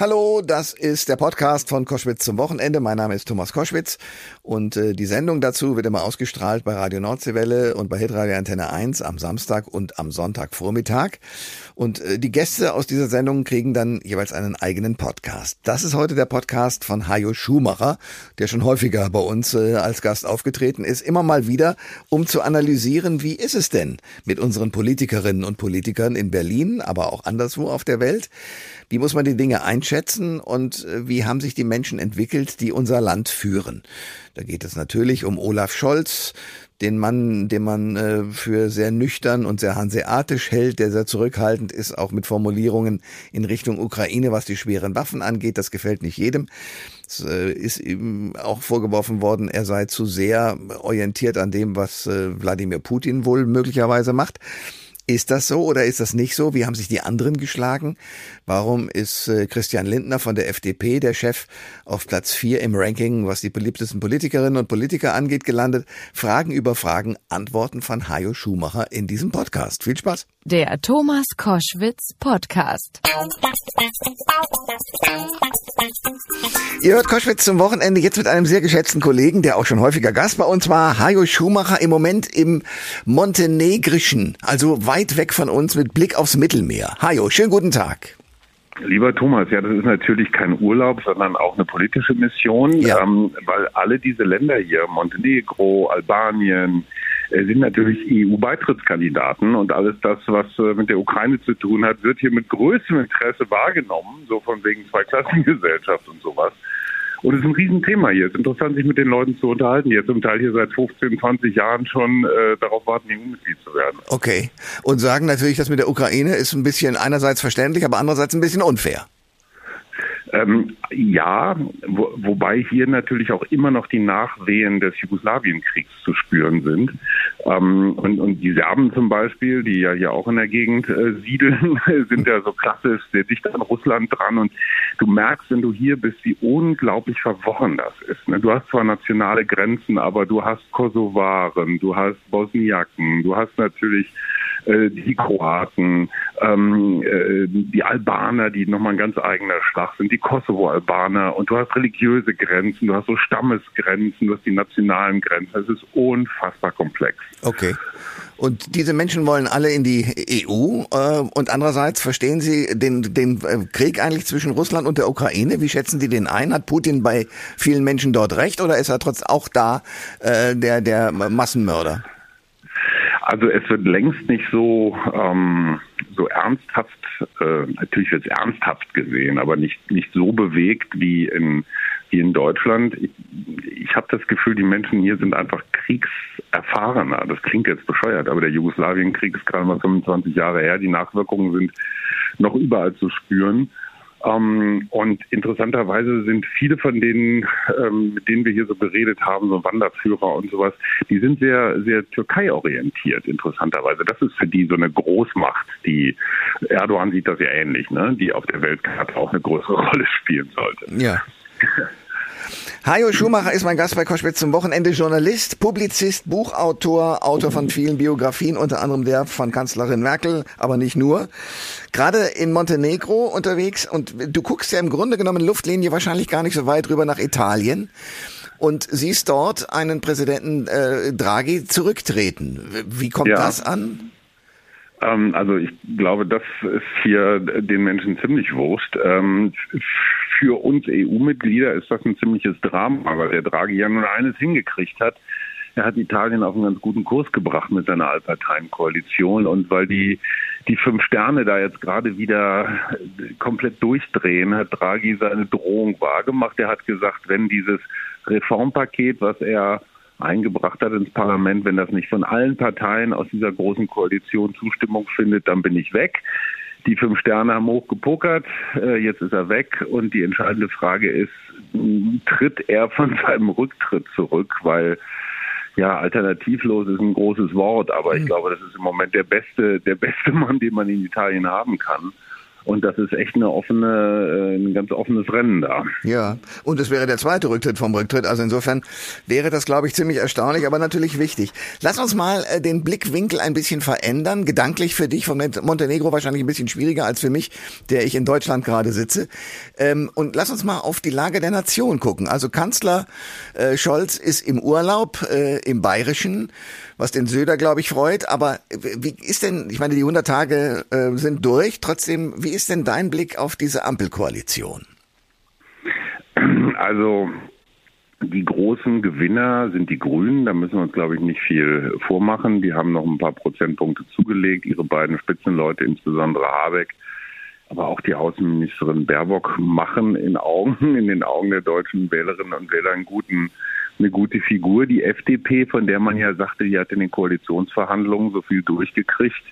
Hallo, das ist der Podcast von Koschwitz zum Wochenende. Mein Name ist Thomas Koschwitz und äh, die Sendung dazu wird immer ausgestrahlt bei Radio Nordseewelle und bei Hitradio Antenne 1 am Samstag und am Sonntagvormittag. Und äh, die Gäste aus dieser Sendung kriegen dann jeweils einen eigenen Podcast. Das ist heute der Podcast von Hajo Schumacher, der schon häufiger bei uns äh, als Gast aufgetreten ist, immer mal wieder, um zu analysieren, wie ist es denn mit unseren Politikerinnen und Politikern in Berlin, aber auch anderswo auf der Welt. Wie muss man die Dinge einschätzen und äh, wie haben sich die Menschen entwickelt, die unser Land führen? Da geht es natürlich um Olaf Scholz, den Mann, den man äh, für sehr nüchtern und sehr hanseatisch hält, der sehr zurückhaltend ist, auch mit Formulierungen in Richtung Ukraine, was die schweren Waffen angeht. Das gefällt nicht jedem. Es äh, ist ihm auch vorgeworfen worden, er sei zu sehr orientiert an dem, was Wladimir Putin wohl möglicherweise macht. Ist das so oder ist das nicht so? Wie haben sich die anderen geschlagen? Warum ist äh, Christian Lindner von der FDP, der Chef, auf Platz vier im Ranking, was die beliebtesten Politikerinnen und Politiker angeht, gelandet? Fragen über Fragen, Antworten von Hajo Schumacher in diesem Podcast. Viel Spaß. Der Thomas Koschwitz Podcast. Ihr hört Koschwitz zum Wochenende jetzt mit einem sehr geschätzten Kollegen, der auch schon häufiger Gast bei uns war, Hajo Schumacher, im Moment im Montenegrischen, also weit weg von uns mit Blick aufs Mittelmeer. Hajo, schönen guten Tag. Lieber Thomas, ja, das ist natürlich kein Urlaub, sondern auch eine politische Mission, ja. ähm, weil alle diese Länder hier, Montenegro, Albanien, äh, sind natürlich EU-Beitrittskandidaten und alles das, was äh, mit der Ukraine zu tun hat, wird hier mit größtem Interesse wahrgenommen, so von wegen Zweiklassengesellschaft und sowas. Und es ist ein Riesenthema hier. Es ist interessant, sich mit den Leuten zu unterhalten, die jetzt zum Teil hier seit 15, 20 Jahren schon äh, darauf warten, EU-Mitglied zu werden. Okay. Und sagen natürlich, das mit der Ukraine ist ein bisschen einerseits verständlich, aber andererseits ein bisschen unfair. Ähm, ja, wo, wobei hier natürlich auch immer noch die Nachwehen des Jugoslawienkriegs zu spüren sind. Ähm, und, und die Serben zum Beispiel, die ja hier auch in der Gegend äh, siedeln, sind ja so klassisch sehr dicht an Russland dran. Und du merkst, wenn du hier bist, wie unglaublich verworren das ist. Ne? Du hast zwar nationale Grenzen, aber du hast Kosovaren, du hast Bosniaken, du hast natürlich äh, die Kroaten, ähm, äh, die Albaner, die nochmal ein ganz eigener Schlag sind, die Kosovo-Albaner und du hast religiöse Grenzen, du hast so Stammesgrenzen, du hast die nationalen Grenzen. Es ist unfassbar komplex. Okay. Und diese Menschen wollen alle in die EU äh, und andererseits verstehen Sie den, den äh, Krieg eigentlich zwischen Russland und der Ukraine. Wie schätzen Sie den ein? Hat Putin bei vielen Menschen dort recht oder ist er trotz auch da äh, der, der Massenmörder? Also es wird längst nicht so ähm, so ernsthaft, äh, natürlich wird es ernsthaft gesehen, aber nicht nicht so bewegt wie in wie in Deutschland. Ich, ich habe das Gefühl, die Menschen hier sind einfach kriegserfahrener. Das klingt jetzt bescheuert, aber der Jugoslawienkrieg ist gerade mal 25 Jahre her. Die Nachwirkungen sind noch überall zu spüren. Ähm, und interessanterweise sind viele von denen, ähm, mit denen wir hier so geredet haben, so Wanderführer und sowas, die sind sehr, sehr Türkei-orientiert, interessanterweise. Das ist für die so eine Großmacht, die Erdogan sieht das ja ähnlich, ne? die auf der Weltkarte auch eine größere Rolle spielen sollte. Ja. Hajo Schumacher ist mein Gast bei Koschwitz zum Wochenende. Journalist, Publizist, Buchautor, Autor von vielen Biografien, unter anderem der von Kanzlerin Merkel, aber nicht nur. Gerade in Montenegro unterwegs und du guckst ja im Grunde genommen Luftlinie wahrscheinlich gar nicht so weit rüber nach Italien und siehst dort einen Präsidenten äh, Draghi zurücktreten. Wie kommt ja. das an? Ähm, also ich glaube, das ist hier den Menschen ziemlich wurscht. Für uns EU-Mitglieder ist das ein ziemliches Drama, weil der Draghi ja nur eines hingekriegt hat. Er hat Italien auf einen ganz guten Kurs gebracht mit seiner Allparteienkoalition und weil die die fünf Sterne da jetzt gerade wieder komplett durchdrehen, hat Draghi seine Drohung wahrgemacht. Er hat gesagt, wenn dieses Reformpaket, was er eingebracht hat ins Parlament, wenn das nicht von allen Parteien aus dieser großen Koalition Zustimmung findet, dann bin ich weg. Die fünf Sterne haben hochgepokert, äh, jetzt ist er weg und die entscheidende Frage ist, tritt er von seinem Rücktritt zurück, weil ja, alternativlos ist ein großes Wort, aber ich hm. glaube, das ist im Moment der beste, der beste Mann, den man in Italien haben kann. Und das ist echt eine offene, äh, ein ganz offenes Rennen da. Ja, und es wäre der zweite Rücktritt vom Rücktritt. Also insofern wäre das, glaube ich, ziemlich erstaunlich, aber natürlich wichtig. Lass uns mal äh, den Blickwinkel ein bisschen verändern. Gedanklich für dich von Montenegro wahrscheinlich ein bisschen schwieriger als für mich, der ich in Deutschland gerade sitze. Ähm, und lass uns mal auf die Lage der Nation gucken. Also Kanzler äh, Scholz ist im Urlaub im Bayerischen, was den Söder, glaube ich, freut. Aber wie ist denn, ich meine, die 100 Tage sind durch. Trotzdem, wie ist denn dein Blick auf diese Ampelkoalition? Also die großen Gewinner sind die Grünen. Da müssen wir uns, glaube ich, nicht viel vormachen. Die haben noch ein paar Prozentpunkte zugelegt. Ihre beiden Spitzenleute, insbesondere Habeck, aber auch die Außenministerin Baerbock, machen in Augen, in den Augen der deutschen Wählerinnen und Wähler einen guten, eine gute Figur. Die FDP, von der man ja sagte, die hat in den Koalitionsverhandlungen so viel durchgekriegt,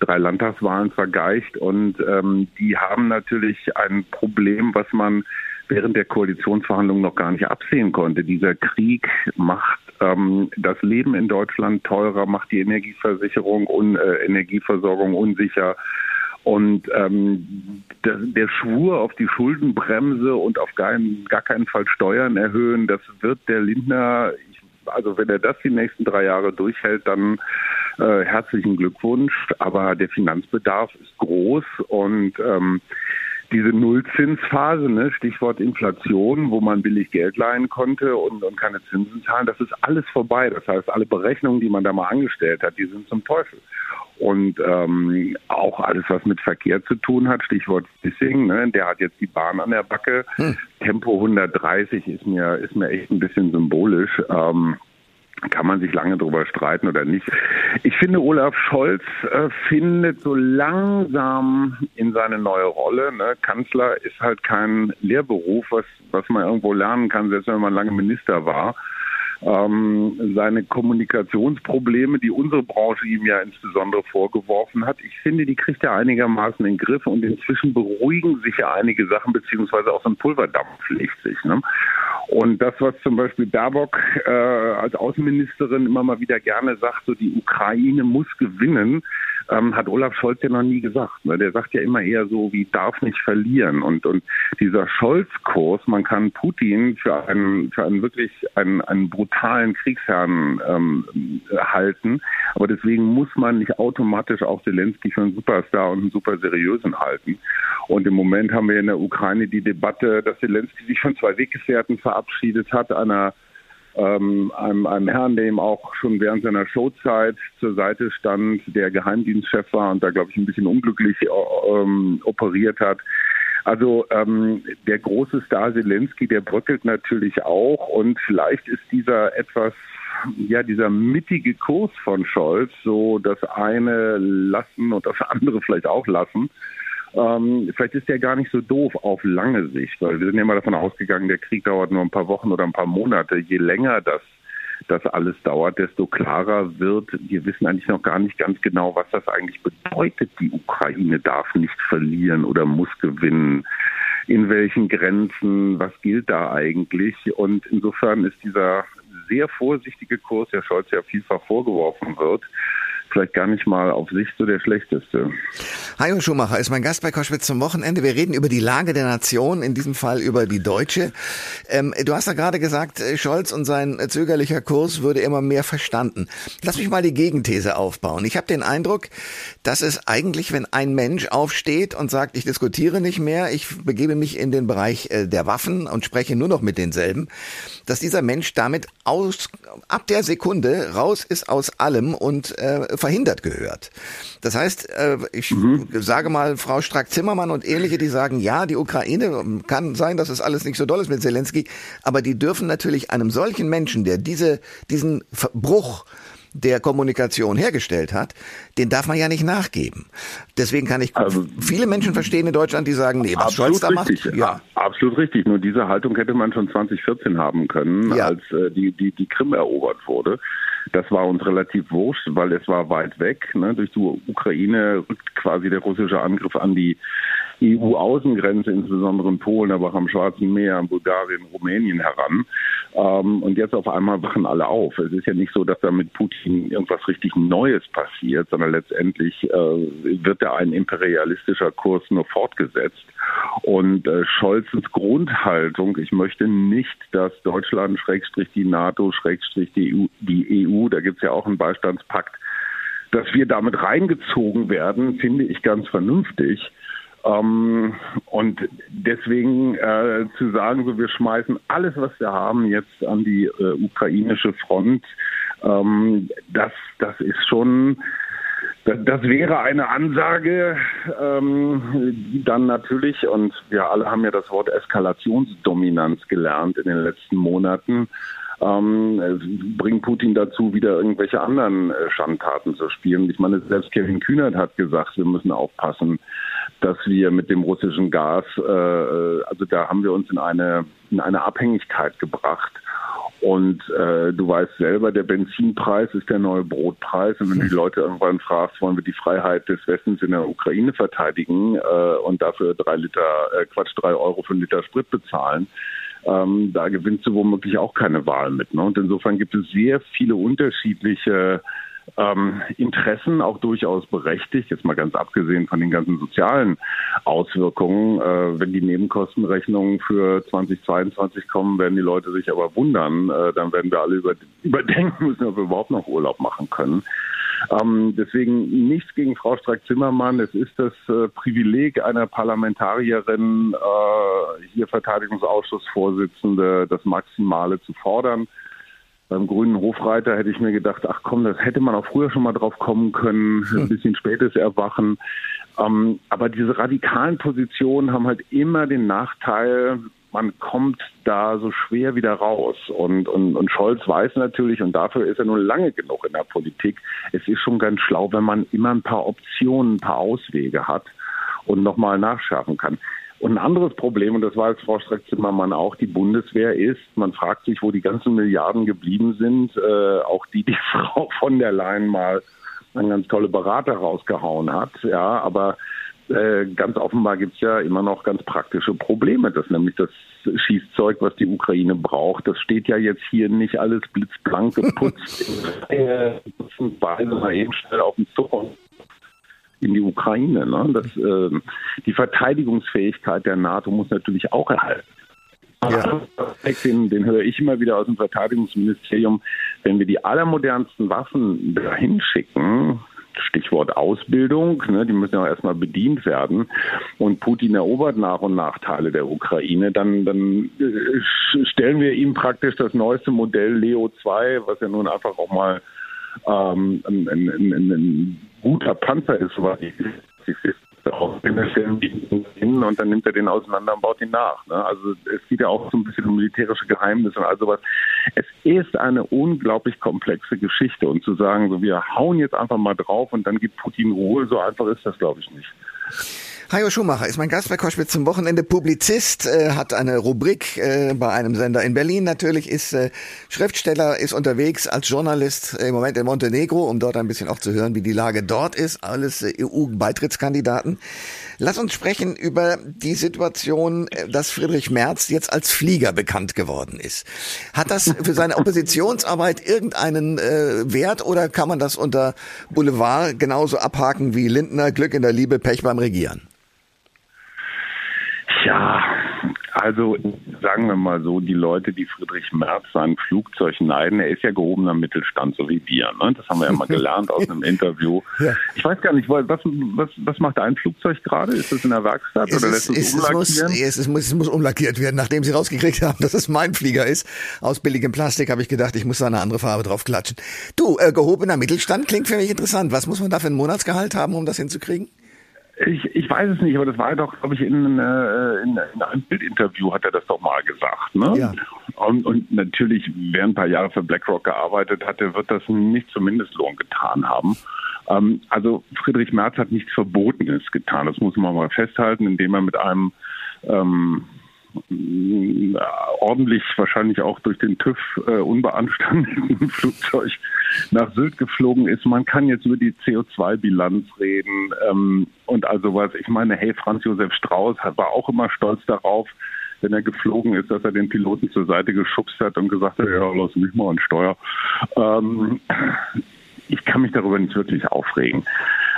drei Landtagswahlen vergeicht und ähm, die haben natürlich ein Problem, was man während der Koalitionsverhandlungen noch gar nicht absehen konnte. Dieser Krieg macht ähm, das Leben in Deutschland teurer, macht die Energieversicherung und äh, Energieversorgung unsicher. Und ähm, der, der Schwur auf die Schuldenbremse und auf gar, gar keinen Fall Steuern erhöhen, das wird der Lindner, also wenn er das die nächsten drei Jahre durchhält, dann äh, herzlichen Glückwunsch. Aber der Finanzbedarf ist groß und ähm, diese Nullzinsphase, ne, Stichwort Inflation, wo man billig Geld leihen konnte und, und keine Zinsen zahlen, das ist alles vorbei. Das heißt, alle Berechnungen, die man da mal angestellt hat, die sind zum Teufel. Und ähm, auch alles, was mit Verkehr zu tun hat, Stichwort Bissing, ne, der hat jetzt die Bahn an der Backe. Hm. Tempo 130 ist mir, ist mir echt ein bisschen symbolisch. Ähm, kann man sich lange darüber streiten oder nicht. Ich finde, Olaf Scholz äh, findet so langsam in seine neue Rolle. Ne? Kanzler ist halt kein Lehrberuf, was, was man irgendwo lernen kann, selbst wenn man lange Minister war. Ähm, seine Kommunikationsprobleme, die unsere Branche ihm ja insbesondere vorgeworfen hat, ich finde, die kriegt er einigermaßen in den Griff und inzwischen beruhigen sich ja einige Sachen, beziehungsweise auch so ein Pulverdampf legt sich. Ne? Und das, was zum Beispiel Baerbock äh, als Außenministerin immer mal wieder gerne sagt, so die Ukraine muss gewinnen, ähm, hat Olaf Scholz ja noch nie gesagt. Ne? Der sagt ja immer eher so, wie darf nicht verlieren. Und, und dieser Scholz-Kurs, man kann Putin für einen, für einen wirklich einen, einen brutalen Kriegsherrn ähm, halten, aber deswegen muss man nicht automatisch auch Zelensky für einen Superstar und einen super seriösen halten. Und im Moment haben wir in der Ukraine die Debatte, dass Zelensky sich von zwei Weggefährten verabschiedet hat, einer ähm, einem, einem Herrn, ihm auch schon während seiner Showzeit zur Seite stand, der Geheimdienstchef war und da, glaube ich, ein bisschen unglücklich äh, ähm, operiert hat. Also ähm, der große Star Zelensky, der bröckelt natürlich auch und vielleicht ist dieser etwas ja, dieser mittige Kurs von Scholz, so das eine lassen und das andere vielleicht auch lassen, ähm, vielleicht ist der gar nicht so doof auf lange Sicht, weil wir sind ja immer davon ausgegangen, der Krieg dauert nur ein paar Wochen oder ein paar Monate. Je länger das das alles dauert, desto klarer wird, wir wissen eigentlich noch gar nicht ganz genau, was das eigentlich bedeutet. Die Ukraine darf nicht verlieren oder muss gewinnen. In welchen Grenzen, was gilt da eigentlich? Und insofern ist dieser sehr vorsichtige Kurs, der Scholz ja vielfach vorgeworfen wird, vielleicht gar nicht mal auf Sicht so der schlechteste. Hajo Schumacher ist mein Gast bei Koschwitz zum Wochenende. Wir reden über die Lage der Nation, in diesem Fall über die deutsche. Ähm, du hast ja gerade gesagt, äh, Scholz und sein zögerlicher Kurs würde immer mehr verstanden. Lass mich mal die Gegenthese aufbauen. Ich habe den Eindruck, dass es eigentlich, wenn ein Mensch aufsteht und sagt, ich diskutiere nicht mehr, ich begebe mich in den Bereich äh, der Waffen und spreche nur noch mit denselben, dass dieser Mensch damit aus, ab der Sekunde raus ist aus allem und äh, verhindert gehört. Das heißt, äh, ich mhm. sage mal, Frau Strack-Zimmermann und ähnliche, die sagen, ja, die Ukraine kann sein, dass es alles nicht so doll ist mit Zelensky, aber die dürfen natürlich einem solchen Menschen, der diese, diesen Bruch der Kommunikation hergestellt hat, den darf man ja nicht nachgeben. Deswegen kann ich also, viele Menschen verstehen in Deutschland, die sagen, nee, was Scholz da richtig. macht. Ja. Absolut richtig. Nur diese Haltung hätte man schon 2014 haben können, ja. als äh, die, die, die Krim erobert wurde. Das war uns relativ wurscht, weil es war weit weg. Ne? Durch die Ukraine rückt quasi der russische Angriff an die EU-Außengrenze, insbesondere in Polen, aber auch am Schwarzen Meer, an Bulgarien, Rumänien heran. Ähm, und jetzt auf einmal wachen alle auf. Es ist ja nicht so, dass da mit Putin irgendwas richtig Neues passiert, sondern letztendlich äh, wird da ein imperialistischer Kurs nur fortgesetzt. Und äh, Scholzens Grundhaltung, ich möchte nicht, dass Deutschland, Schrägstrich die NATO, Schrägstrich die EU, die EU da gibt es ja auch einen Beistandspakt, dass wir damit reingezogen werden, finde ich ganz vernünftig. Ähm, und deswegen äh, zu sagen, so wir schmeißen alles, was wir haben, jetzt an die äh, ukrainische Front, ähm, das, das ist schon das, wäre eine Ansage, ähm, dann natürlich, und wir alle haben ja das Wort Eskalationsdominanz gelernt in den letzten Monaten, ähm, bringt Putin dazu, wieder irgendwelche anderen äh, Schandtaten zu spielen. Ich meine, selbst Kevin Kühnert hat gesagt, wir müssen aufpassen, dass wir mit dem russischen Gas, äh, äh, also da haben wir uns in eine, in eine Abhängigkeit gebracht. Und äh, du weißt selber, der Benzinpreis ist der neue Brotpreis. Und wenn du die Leute irgendwann fragst, wollen wir die Freiheit des Westens in der Ukraine verteidigen äh, und dafür drei Liter, äh, Quatsch, drei Euro für einen Liter Sprit bezahlen, ähm, da gewinnst du womöglich auch keine Wahl mit. Ne? Und insofern gibt es sehr viele unterschiedliche ähm, Interessen auch durchaus berechtigt, jetzt mal ganz abgesehen von den ganzen sozialen Auswirkungen. Äh, wenn die Nebenkostenrechnungen für 2022 kommen, werden die Leute sich aber wundern. Äh, dann werden wir alle über, überdenken müssen, ob wir überhaupt noch Urlaub machen können. Ähm, deswegen nichts gegen Frau Strack-Zimmermann. Es ist das äh, Privileg einer Parlamentarierin, äh, hier Verteidigungsausschussvorsitzende, das Maximale zu fordern beim grünen Hofreiter hätte ich mir gedacht, ach komm, das hätte man auch früher schon mal drauf kommen können, ein hm. bisschen spätes Erwachen. Ähm, aber diese radikalen Positionen haben halt immer den Nachteil, man kommt da so schwer wieder raus. Und, und, und Scholz weiß natürlich, und dafür ist er nun lange genug in der Politik, es ist schon ganz schlau, wenn man immer ein paar Optionen, ein paar Auswege hat und nochmal nachschärfen kann. Und ein anderes Problem, und das war jetzt Frau Streck-Zimmermann auch, die Bundeswehr ist, man fragt sich, wo die ganzen Milliarden geblieben sind, äh, auch die, die Frau von der Leyen mal eine ganz tolle Berater rausgehauen hat, ja, aber äh, ganz offenbar gibt es ja immer noch ganz praktische Probleme. Das nämlich das Schießzeug, was die Ukraine braucht, das steht ja jetzt hier nicht alles blitzblank geputzt. äh, mal eben schnell auf den Zug in die Ukraine. Ne? Das, äh, die Verteidigungsfähigkeit der NATO muss natürlich auch erhalten. Ja. Den, den höre ich immer wieder aus dem Verteidigungsministerium. Wenn wir die allermodernsten Waffen dahin schicken, Stichwort Ausbildung, ne, die müssen ja auch erstmal bedient werden. Und Putin erobert nach und nach Teile der Ukraine, dann, dann äh, stellen wir ihm praktisch das neueste Modell Leo 2, was ja nun einfach auch mal ähm, ein, ein, ein, ein guter Panzer ist, soweit ich auch hin und dann nimmt er den auseinander und baut ihn nach. Ne? Also es geht ja auch so ein bisschen um militärische Geheimnisse und all sowas. Es ist eine unglaublich komplexe Geschichte und zu sagen, so wir hauen jetzt einfach mal drauf und dann gibt Putin Ruhe, so einfach ist das, glaube ich, nicht. Hajo Schumacher ist mein Gast bei Koschwitz zum Wochenende. Publizist, äh, hat eine Rubrik äh, bei einem Sender in Berlin natürlich, ist äh, Schriftsteller, ist unterwegs als Journalist im Moment in Montenegro, um dort ein bisschen auch zu hören, wie die Lage dort ist. Alles äh, EU-Beitrittskandidaten. Lass uns sprechen über die Situation, äh, dass Friedrich Merz jetzt als Flieger bekannt geworden ist. Hat das für seine Oppositionsarbeit irgendeinen äh, Wert oder kann man das unter Boulevard genauso abhaken wie Lindner, Glück in der Liebe, Pech beim Regieren? Ja, also sagen wir mal so, die Leute, die Friedrich Merz sein Flugzeug neiden, er ist ja gehobener Mittelstand, so wie wir. Ne? Das haben wir ja mal gelernt aus einem Interview. Ja. Ich weiß gar nicht, was, was, was macht ein Flugzeug gerade? Ist das in der Werkstatt es oder lässt es, es umlackieren? Es, es, muss, es muss umlackiert werden. Nachdem sie rausgekriegt haben, dass es mein Flieger ist, aus billigem Plastik, habe ich gedacht, ich muss da eine andere Farbe drauf klatschen. Du, äh, gehobener Mittelstand klingt für mich interessant. Was muss man da für einen Monatsgehalt haben, um das hinzukriegen? Ich, ich weiß es nicht, aber das war doch, glaube ich, in, äh, in, in, einem Bildinterview hat er das doch mal gesagt. Ne? Ja. Und, und natürlich, wer ein paar Jahre für BlackRock gearbeitet hat, der wird das nicht zum Mindestlohn getan haben. Ähm, also Friedrich Merz hat nichts Verbotenes getan. Das muss man mal festhalten, indem er mit einem ähm, ordentlich wahrscheinlich auch durch den TÜV äh, unbeanstandeten Flugzeug nach Sylt geflogen ist. Man kann jetzt über die CO2-Bilanz reden ähm, und also was. Ich meine, hey, Franz Josef Strauß war auch immer stolz darauf, wenn er geflogen ist, dass er den Piloten zur Seite geschubst hat und gesagt hat, ja, lass mich mal an Steuer. Ähm, ich kann mich darüber nicht wirklich aufregen.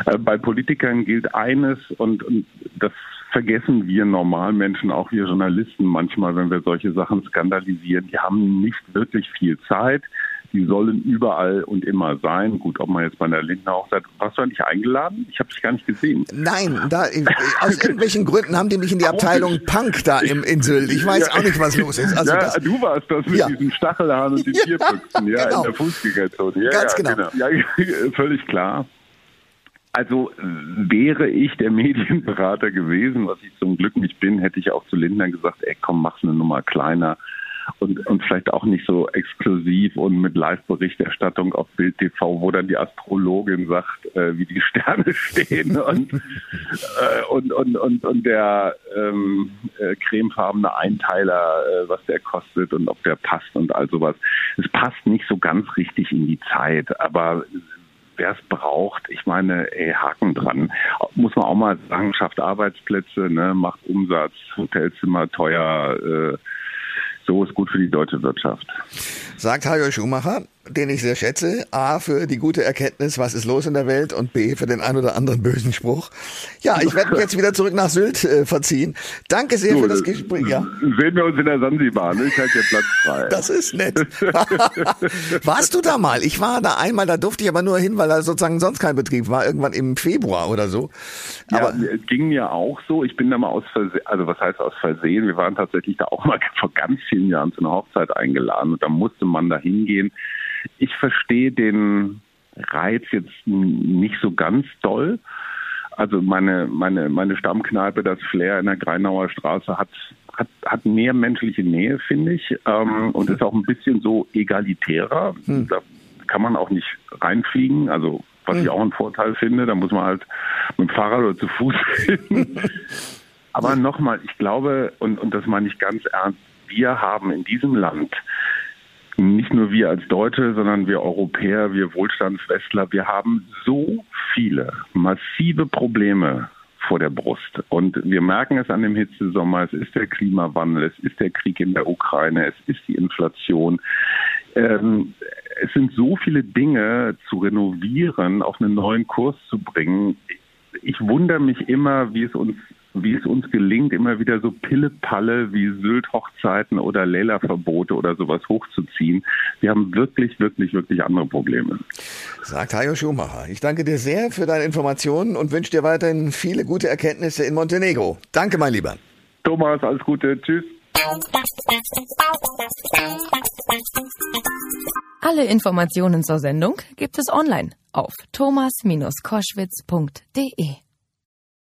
Äh, bei Politikern gilt eines und, und das vergessen wir Normalmenschen, auch wir Journalisten manchmal, wenn wir solche Sachen skandalisieren. Die haben nicht wirklich viel Zeit. Die sollen überall und immer sein. Gut, ob man jetzt bei der Lindner Hochzeit, warst du eigentlich eingeladen? Ich habe dich gar nicht gesehen. Nein, da, aus irgendwelchen Gründen haben die mich in die Abteilung Punk da im Insel. Ich weiß ja. auch nicht, was los ist. Also ja, das, du warst das mit ja. diesen Stachelhaaren und den ja, Tierpüchsen, ja, genau. in der Fußgängerzone. Ja, Ganz genau. genau. Ja, völlig klar. Also wäre ich der Medienberater gewesen, was ich zum Glück nicht bin, hätte ich auch zu Lindner gesagt, ey komm, mach's eine Nummer kleiner und, und vielleicht auch nicht so exklusiv und mit Live-Berichterstattung auf Bild TV, wo dann die Astrologin sagt, äh, wie die Sterne stehen und, äh, und, und, und, und der ähm, äh, cremefarbene Einteiler, äh, was der kostet und ob der passt und all sowas. Es passt nicht so ganz richtig in die Zeit, aber wer es braucht, ich meine, ey, Haken dran. Muss man auch mal sagen, schafft Arbeitsplätze, ne, macht Umsatz, Hotelzimmer teuer, äh, so ist gut für die deutsche Wirtschaft. Sagt Hajo Schumacher, den ich sehr schätze. A, für die gute Erkenntnis, was ist los in der Welt und B, für den ein oder anderen bösen Spruch. Ja, ich werde mich jetzt wieder zurück nach Sylt äh, verziehen. Danke sehr du, für das Gespräch. Ja. Sehen wir uns in der Sansibar, ne? Ich halte hier Platz frei. Das ist nett. Warst du da mal? Ich war da einmal, da durfte ich aber nur hin, weil da sozusagen sonst kein Betrieb war, irgendwann im Februar oder so. Aber ja, es ging mir auch so. Ich bin da mal aus Versehen, also was heißt aus Versehen? Wir waren tatsächlich da auch mal vor ganz vielen Jahren zu einer Hochzeit eingeladen und da musste man da hingehen. Ich verstehe den Reiz jetzt nicht so ganz doll. Also meine, meine, meine Stammkneipe, das Flair in der Greinauer Straße, hat, hat, hat mehr menschliche Nähe, finde ich, ähm, und ist auch ein bisschen so egalitärer. Hm. Da kann man auch nicht reinfliegen, also was hm. ich auch einen Vorteil finde, da muss man halt mit dem Fahrrad oder zu Fuß hin. Aber nochmal, ich glaube, und, und das meine ich ganz ernst, wir haben in diesem Land nur wir als Deutsche, sondern wir Europäer, wir Wohlstandswestler, wir haben so viele massive Probleme vor der Brust. Und wir merken es an dem Hitzesommer, es ist der Klimawandel, es ist der Krieg in der Ukraine, es ist die Inflation. Ähm, es sind so viele Dinge zu renovieren, auf einen neuen Kurs zu bringen. Ich wundere mich immer, wie es uns wie es uns gelingt, immer wieder so Pille-Palle wie Sylt-Hochzeiten oder Leila-Verbote oder sowas hochzuziehen. Wir haben wirklich, wirklich, wirklich andere Probleme. Sagt Hajo Schumacher. Ich danke dir sehr für deine Informationen und wünsche dir weiterhin viele gute Erkenntnisse in Montenegro. Danke, mein Lieber. Thomas, alles Gute. Tschüss. Alle Informationen zur Sendung gibt es online auf thomas-koschwitz.de.